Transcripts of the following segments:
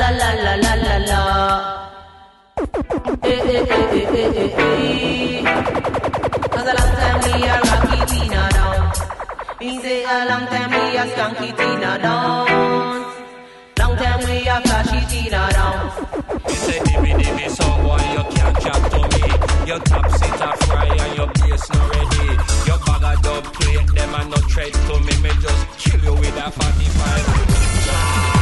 la la la la la la. Eh eh eh eh eh eh eh. Cause a long time we a rocky Tina down. Me say a long time we a skunky Tina down. Long time we a flashy Tina down. You say dimmy dimmy so boy you can't chat to me. Your top seat a fry and your bass not ready. Your bag of dub plate them a no tread to me. Me just kill you with a 45.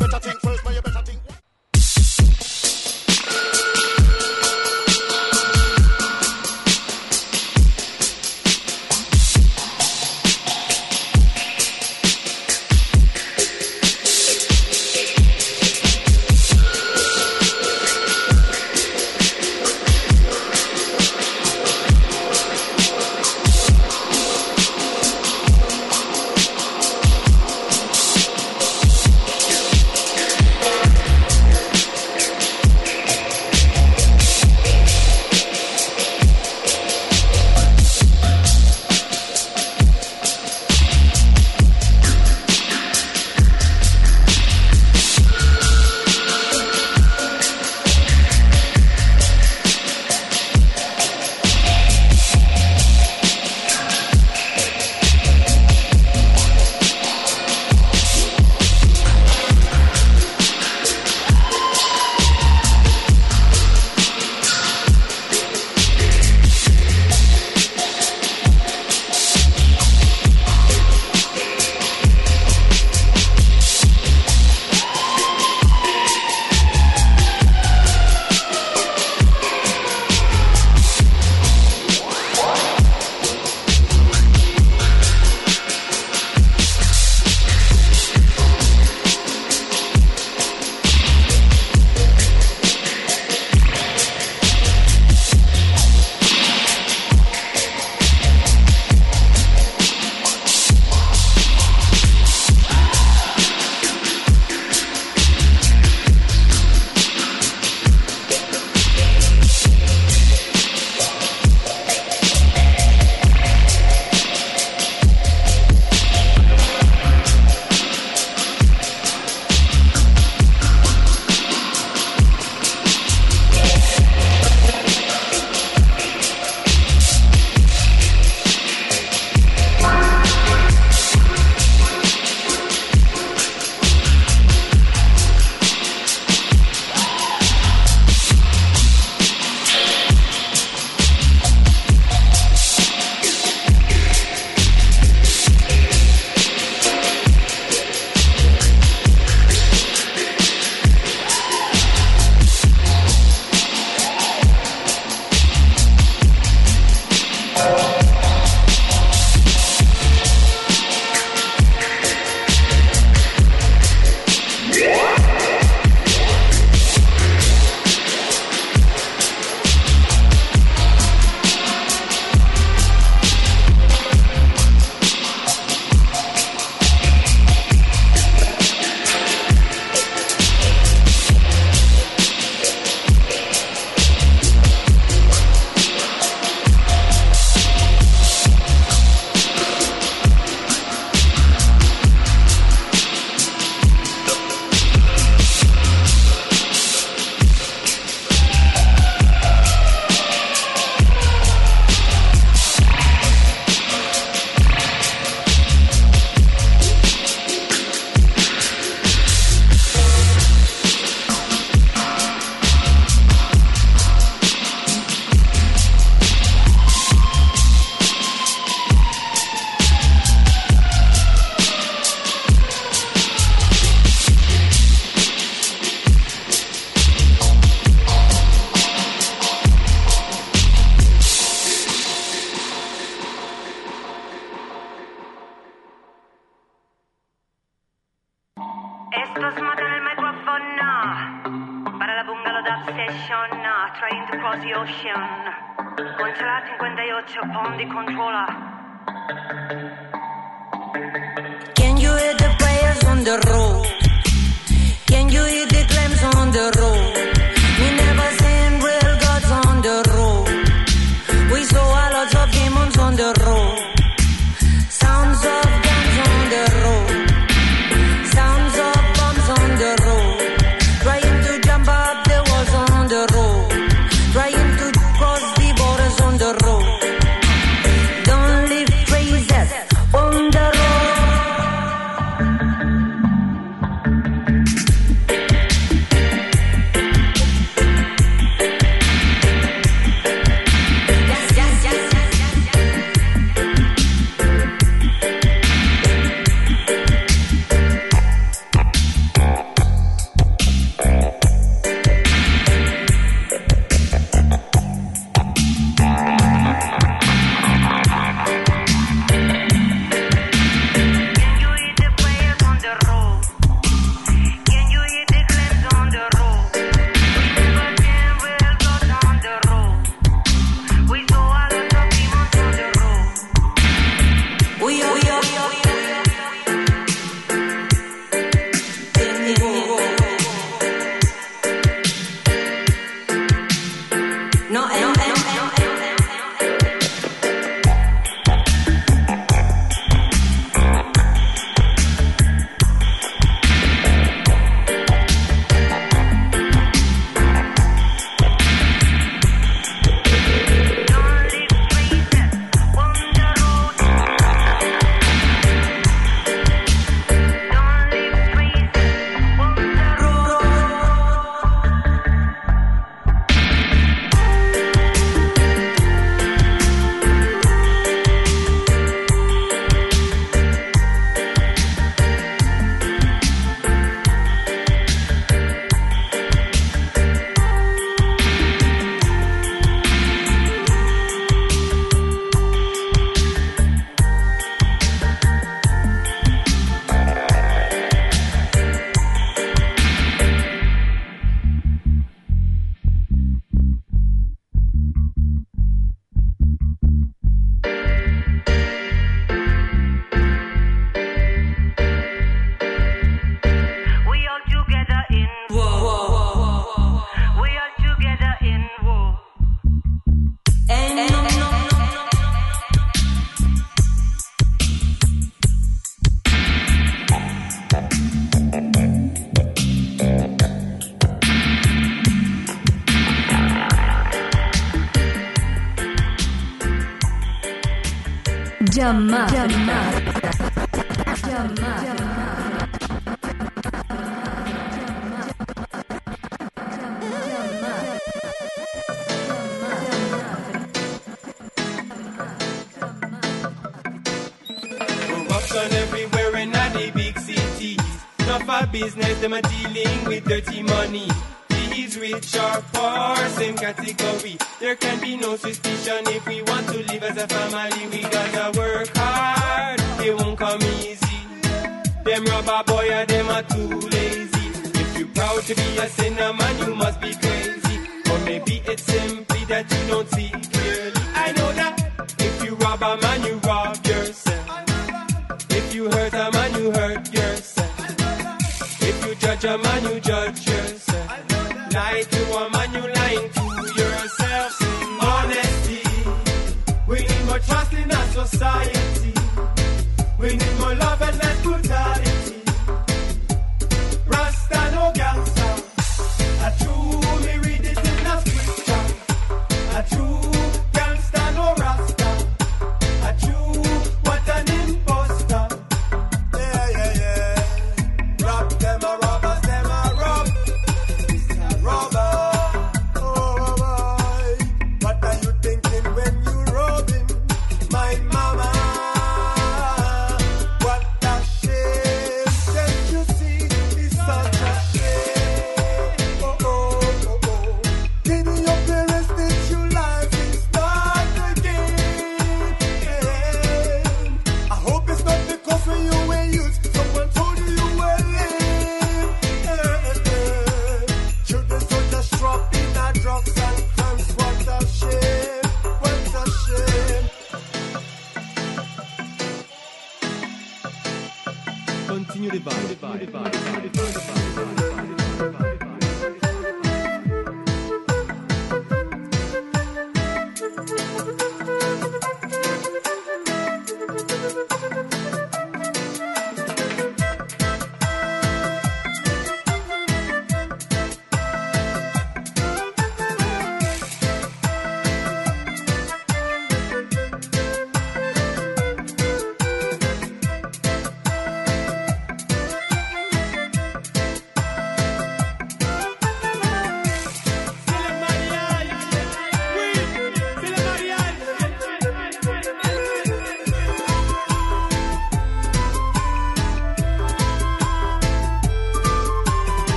as a family. We gotta work hard, it won't come easy. Them rubber boy, them are too lazy. If you're proud to be a sinner, man, you must be crazy. Or maybe it's simply that you don't see clearly. I know that if you rob a man, you rob yourself. If you hurt a man, you hurt yourself. If you judge a man, you judge yourself. In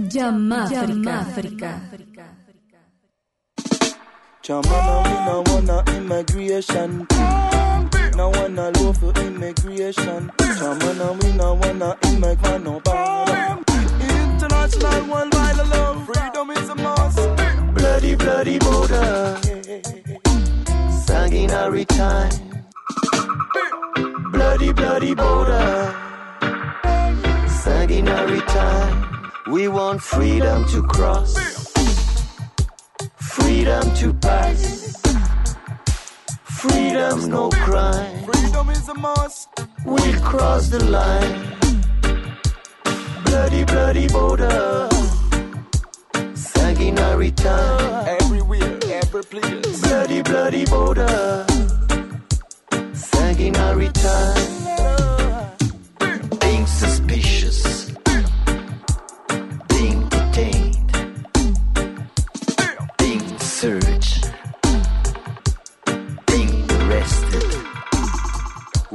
Jamafrica. Jamana, we no wanna immigration. No wanna law for immigration. Jamana, we no wanna immigrant no bother. International worldwide love, freedom is a must. Bloody, bloody border. Sanguinary time. Bloody, bloody border. Sanguinary time. We want freedom to cross. Freedom to pass. Freedom, no crime. Freedom is a must. We'll cross the line. Bloody, bloody border. Sanguinary time. Everywhere, every place. Bloody, bloody border. Sanguinary time.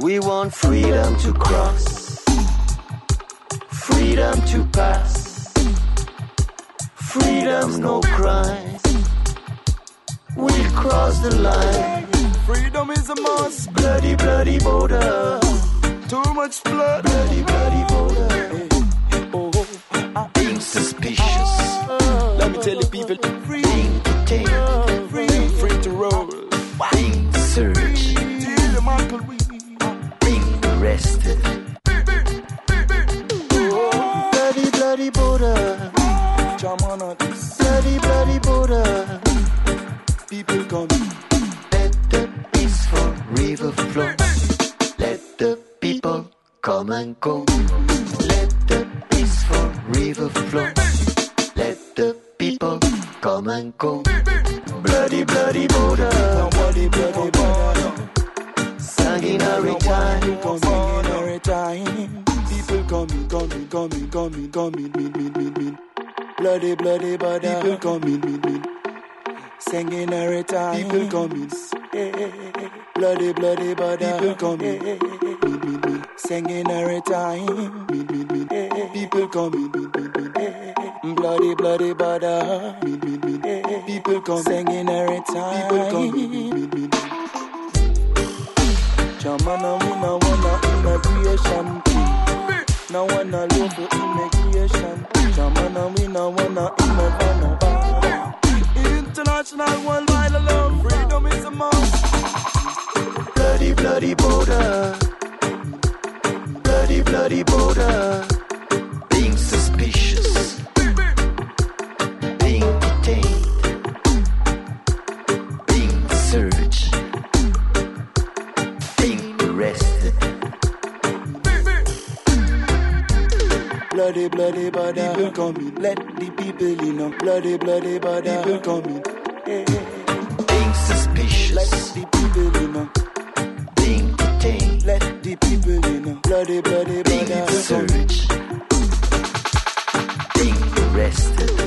We want freedom to cross, freedom to pass, freedom no crime. We cross the line. Freedom is a must. Bloody, bloody border. Too much blood. Bloody, bloody border. Oh, oh, oh. I'm being suspicious. Let me tell the people. Being detained. bloody, bloody bada. People coming. Being suspicious. Let the people in. Being detained. Let the people in. Bloody, bloody bada. Think search. Think arrested.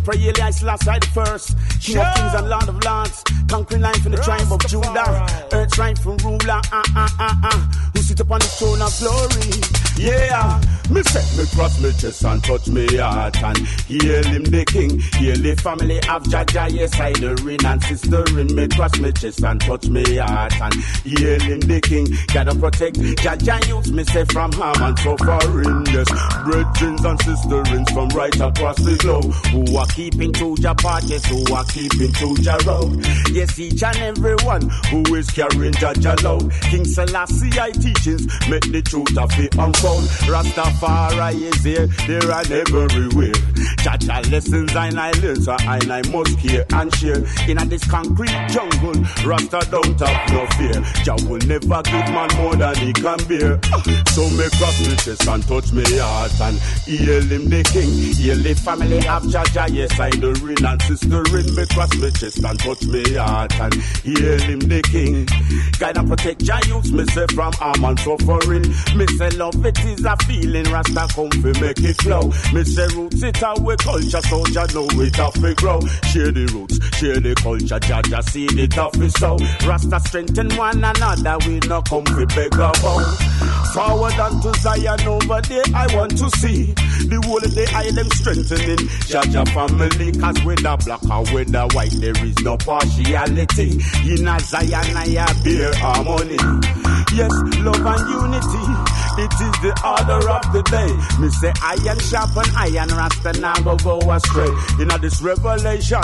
them pray Eli last side first. Chest and touch me heart and hail him the king. Hail the family of Jah Jah, yes, I the ring and sister in me cross me chest and touch me heart and hail him the king. Gotta protect Jah Jah youths, me say from harm and suffering. Yes, brethren and sisterins from right across the globe who are keeping to your parties, who are keeping to your road. Yes, each and every one who is carrying Jah Jah load. King Selassie I teachings make the truth of it unfold. Rastafari is here, they run everywhere. Jah Jah lessons and I learn, so I, I must hear and share. In a this concrete jungle, Rasta don't have no fear. Jah will never give man more than he can bear. So me cross me chest and touch me heart and hail him the king. Hail the family of Jah Jah, yes I the ring and sister in me cross me chest and touch me heart and hail him the king. Guide and protect Jah youths, me say from harm and suffering. Me say love it is a feeling, Rasta come fi make it flow. Me say roots it our culture, so Jah know it have we grow. Share the roots, share the culture, Jah Jah see the tough so. Rasta strengthen one another, we no come fi beg about. Forward unto Zion over there, I want to see the whole of the island strengthening. Jah Jah family, cause the black and with the white, there is no partiality. In a Zion, I bear harmony. Yes, love and unity. It is the order of the day. Me say iron sharpen iron, Rasta now go go astray. In this revelation,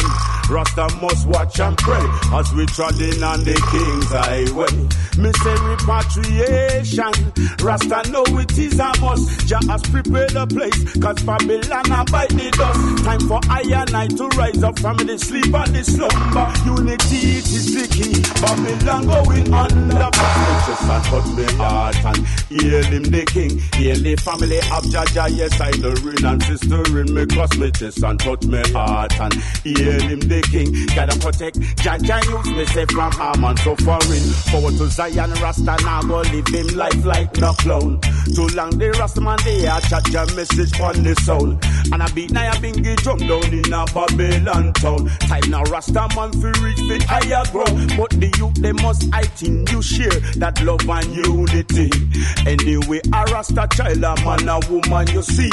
Rasta must watch and pray as we treading on the King's highway. Me repatriation, Rasta know it is a must. Jah has prepared a place, cause Babylon abide the dust. Time for I and I to rise up from the sleep and the slumber. Unity it is the key. Babylon going under. Just and touch me heart and hail him the king. Hail the family of Jah Jah. Yes, I the ring and sister in me cross me chest and touch me heart and hail him the king. Gotta protect Jah Jah youth. Me say from harm and suffering. Forward to Zion Rasta now go live him life like no clown. Too long the Rasta man they a chat your message on the soul. And I beat now a bingy drum down in a Babylon town. Time now Rasta man fi reach fit higher ground. But the youth they must I think you share that love and unity. Anyway, a Rasta child, a man, a woman, you see.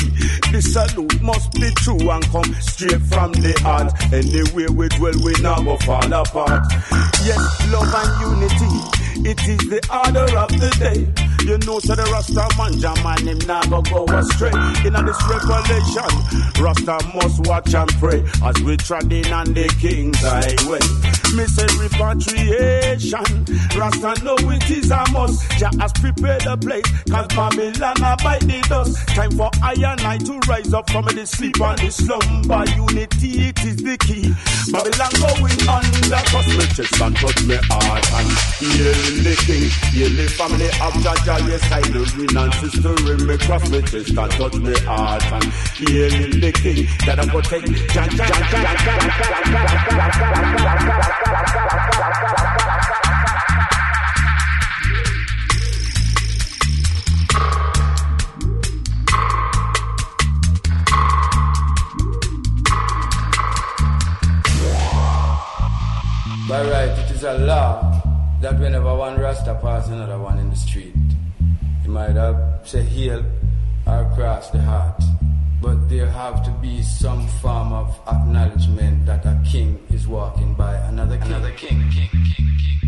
The salute must be true and come straight from the heart. Anyway, we dwell, we now go fall apart. Yes, love and unity. It is the order of the day. You know, so the Rasta man, Jaman, him never go astray. In this revelation, Rasta must watch and pray as we treading on the King's highway. Me say repatriation, Rasta know it is a must. Jah has prepared a place, cause Babylon abide the dust. Time for I and I to rise up from the sleep and the slumber. Unity, it is the key. Babylon going under, cause me chest and touch me heart and heal the king. Heal the family of Jah Jah, yes, I me cross me touch me heart and heal the king. Protect Jah Jah. By right, it is a law that whenever one Rasta pass another one in the street, he might have say heal or cross the heart. But there have to be some form of acknowledgement that a king is walking by another king. Another king, king, king, king.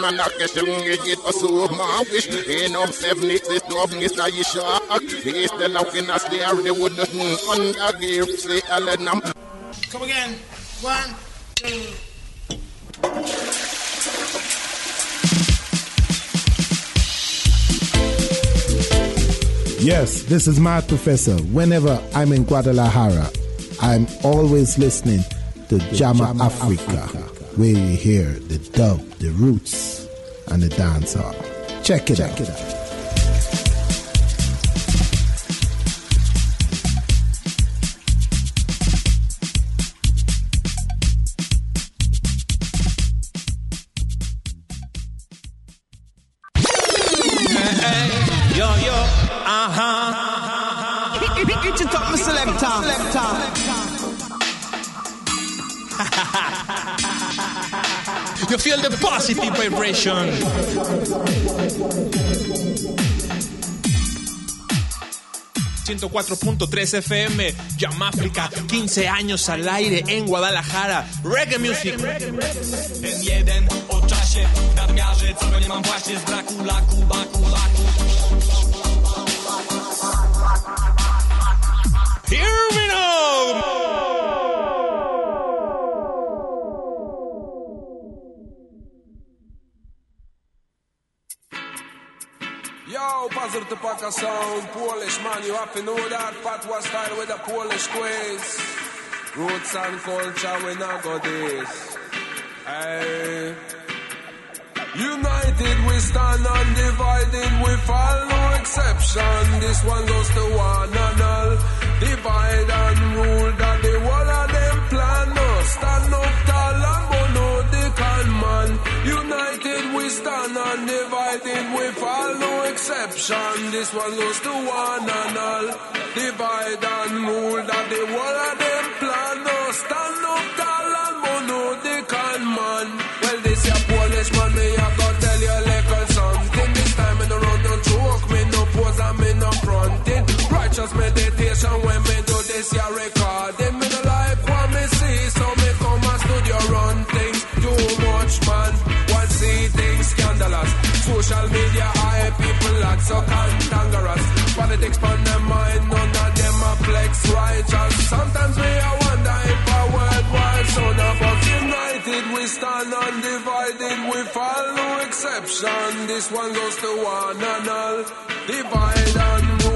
Man a it so my wish. In seven it is they the. Come again. One, two. Yes, this is my professor. Whenever I'm in Guadalajara, I'm always listening to Jama Africa, where you hear the dub, the roots, and the dancehall. Check it out. Yo, 104.3 FM, Yamáfrica, 15 años al aire en Guadalajara. Reggae Music. Ten jeden o Here we go! Puzzle to pack a sound, Polish man, you have to know that Patwa style with a Polish quiz. Roots and culture, we not got this. Hey. United we stand undivided, we fall no exception. This one goes to one and all. Divide and rule that the whole of them plan. No, stand up we stand undivided, we fall no exception. This one goes to one and all. Divide and rule that the whole of them plan. No, stand up tall and mono the can man. Well, this your Polish man, me I go tell you a little something. This time in the road, no joke, me no pose and me no fronting. Righteous meditation when me do this, your people act so cantankerous. Politics on their mind, none of them are flex righteous. Sometimes me I wonder if a worldwide son of us united we stand undivided, we fall no exception. This one goes to one and all. Divide and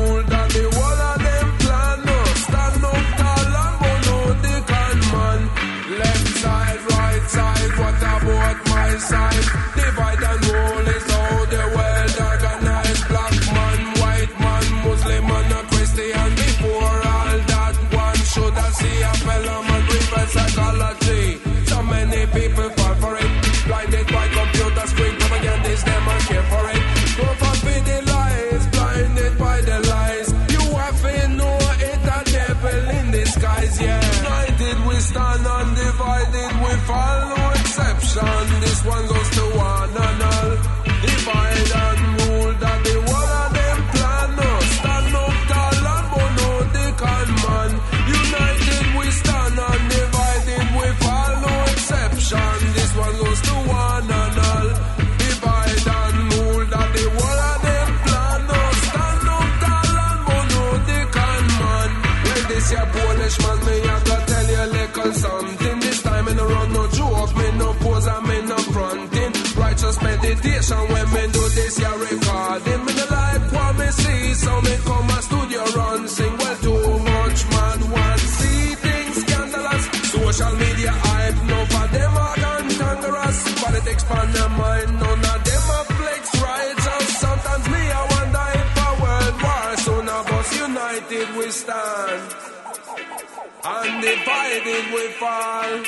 Undivided we fall.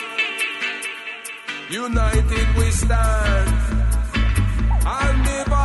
United we stand. Undivided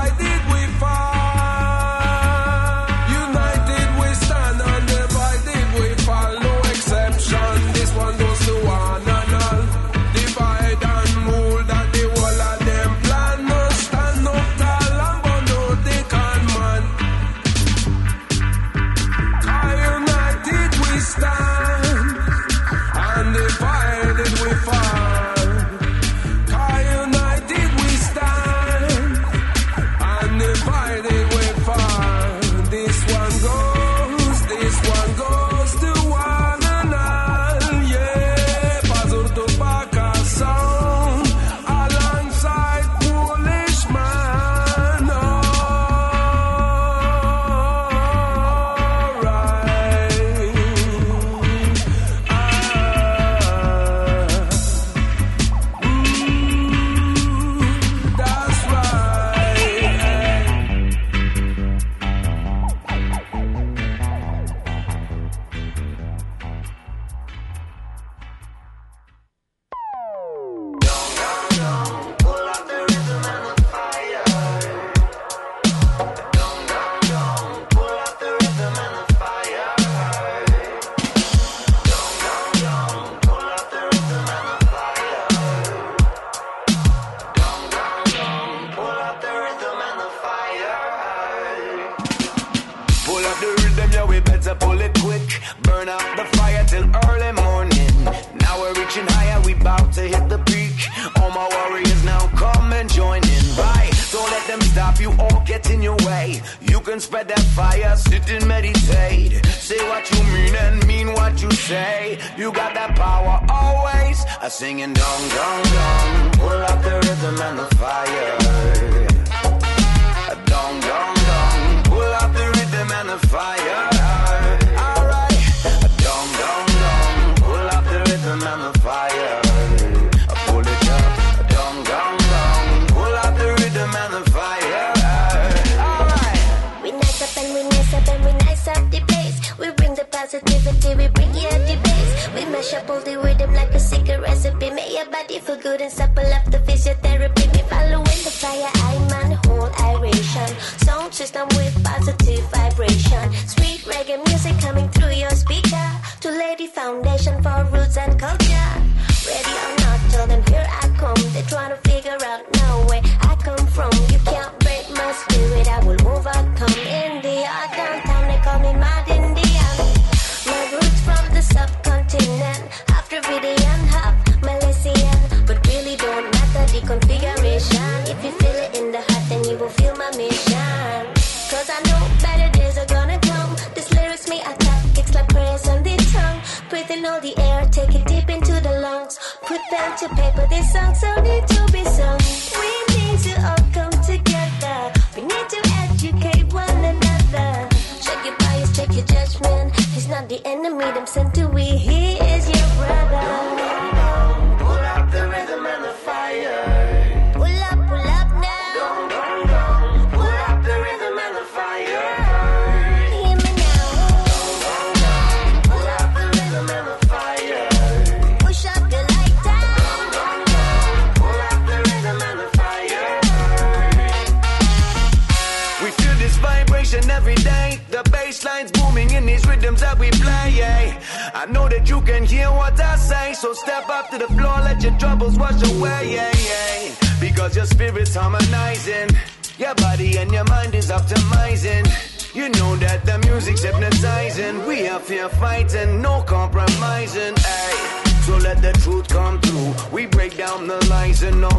system with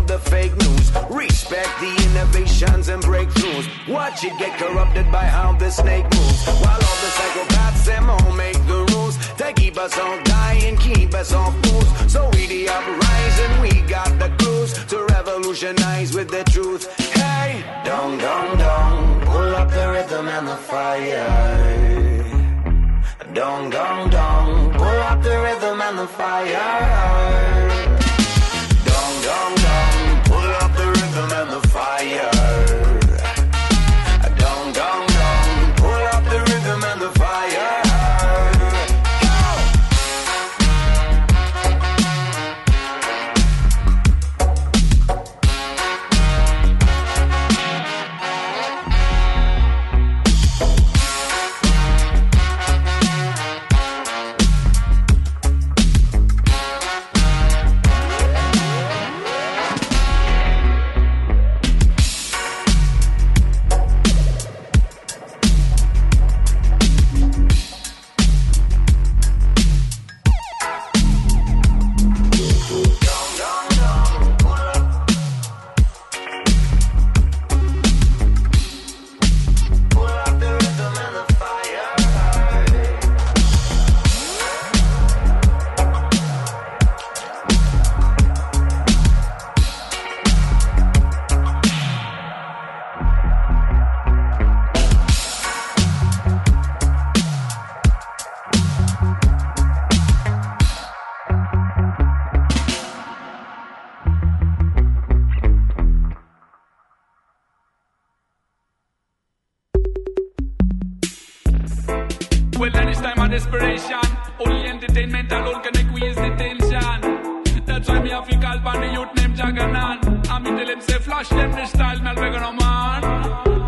down the fake news. Respect the innovations and breakthroughs. Watch it get corrupted by how the snake moves. While all the psychopaths and all make the rules. They keep us all dying, keep us all fools. So we the uprising, we got the clues to revolutionize with the truth. Hey, dong dong dong, pull up the rhythm and the fire. Dong, dong, dong, pull up the rhythm and the fire. respiration. Only entertainment alone can ease the tension. That's why me have to call on the youth named Jaganan. I'm telling them, say, flash them the style, man, we're gonna man.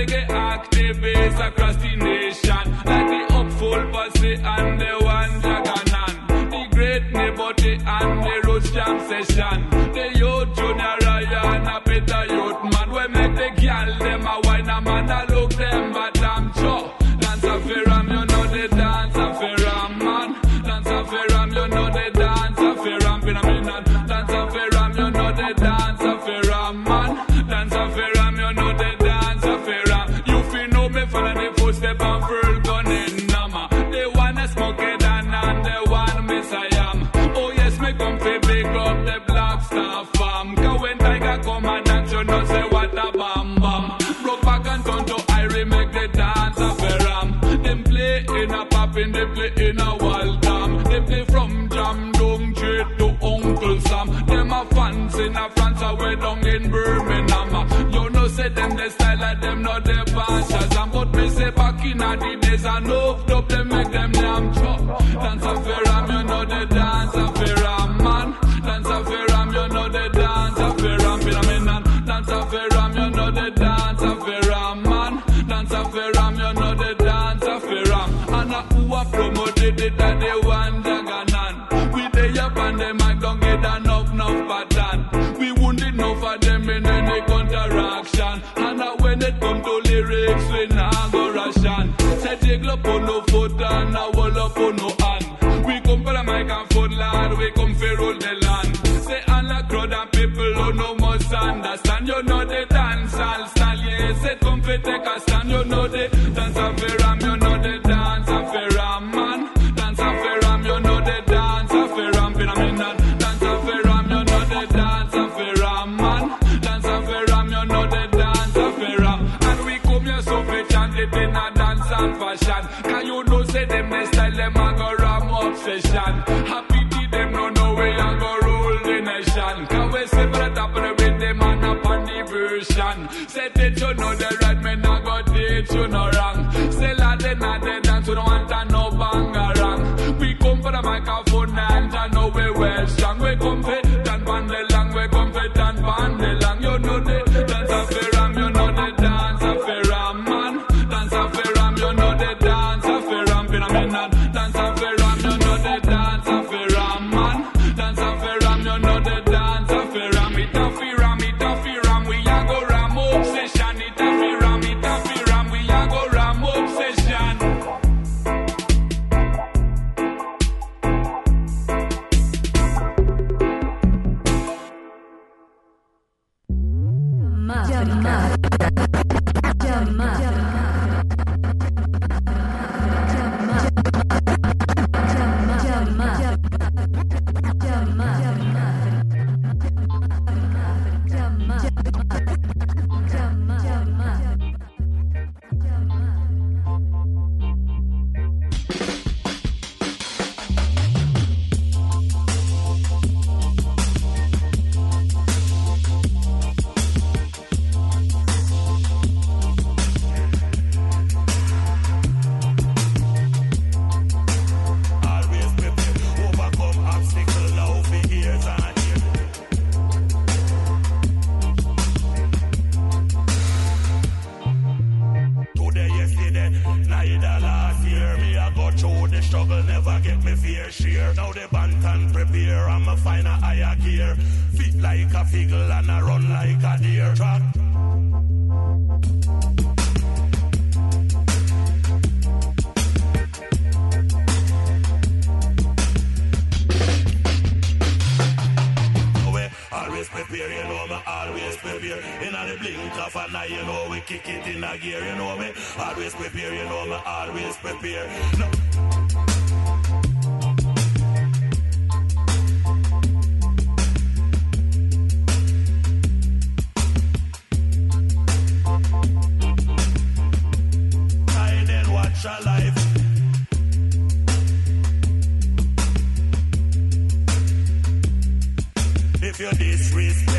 reggae activists, across the nation, like the upful posse and the one dragon, the great Nebote and the road jam session. in a France or way down in Birmingham. You know, say them the style of them not the bashers. And but me say back in the days I know up them make them damn chop. Dance a fair you know the dance a fair man. Dance a fair you know the dance a fair am. Dance a fair you know the dance a fair man. Dance a fair you know the dance a fair am. And I who a promoted it that they no foot and a wall up on no hand. We come for the mic and foot lad, we come for roll the land. Say and la crowd and people who no must understand. You know the dance all style, yeah. Say come for take a stand, you know the Set it, you know the right man, I got it, you know right. you know we kick it in a gear, you know me. Always prepare, you know me, always prepare. No. I then watch a life. If you disrespect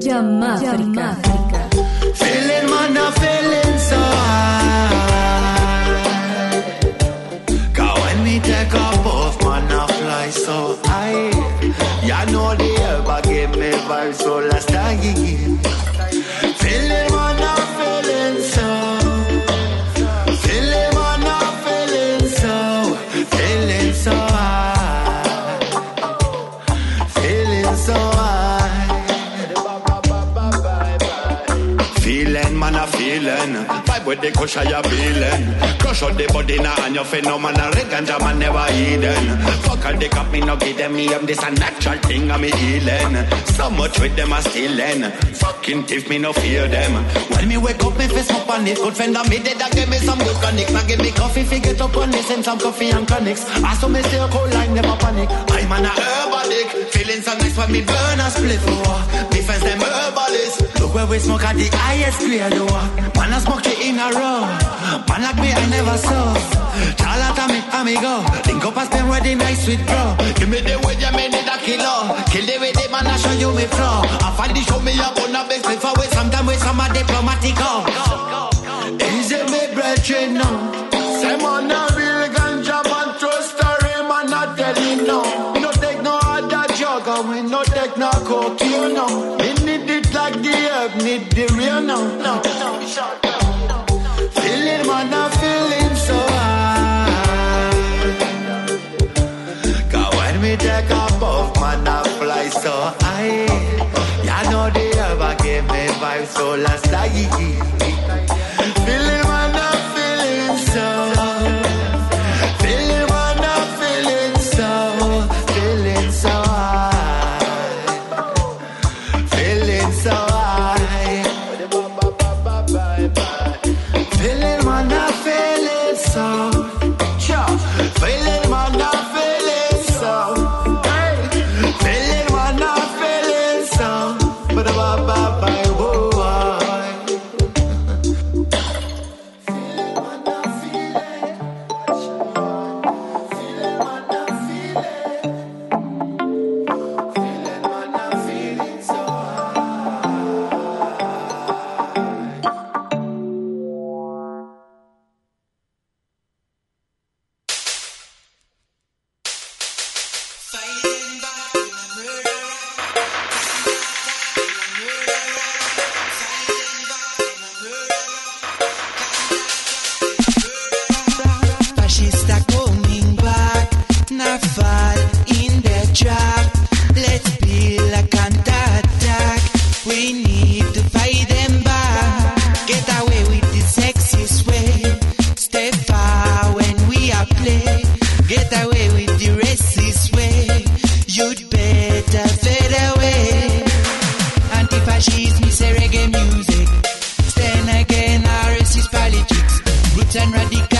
Jamaica. Feeling man, I'm feeling so high. Cause when me take off off, man, I fly so high. Ya know the air ever give me vibes so last with the kush you feeling. Crush out the body now and your phenomenal. Ganja man never hidden. Fuck all the cop, me no give them me. I'm this a natural thing, I'm healing. So much with them a stealing. Fucking thief, me no fear them. When me wake up, me face up on it. Good friend of me did I give me some good connect. Now give me coffee, figure it up on this and some coffee and connects. I saw me stay a cold line, never panic. I'm an a herbalic. Feeling so nice when me burn a split. Oh, oh, me friends them herbalist. Look where we smoke at the highest grade. Oh, oh. man I smoke three in a row. Man like me I never saw. Charlotte me, amigo. Link up and spend wedding nice sweet bro. Give me the way you made it a kilo. Kill the way the man I show you me flow. I find the show me up on a best oh, before we sometime with some a diplomatic. Is it me brethren now? Take no cocaine no. We need it like the herb need the real no. no. Feeling man a feeling so high. Cause when we take off off man a fly so high. Ya know the herb a give me vibes so last night. And radical,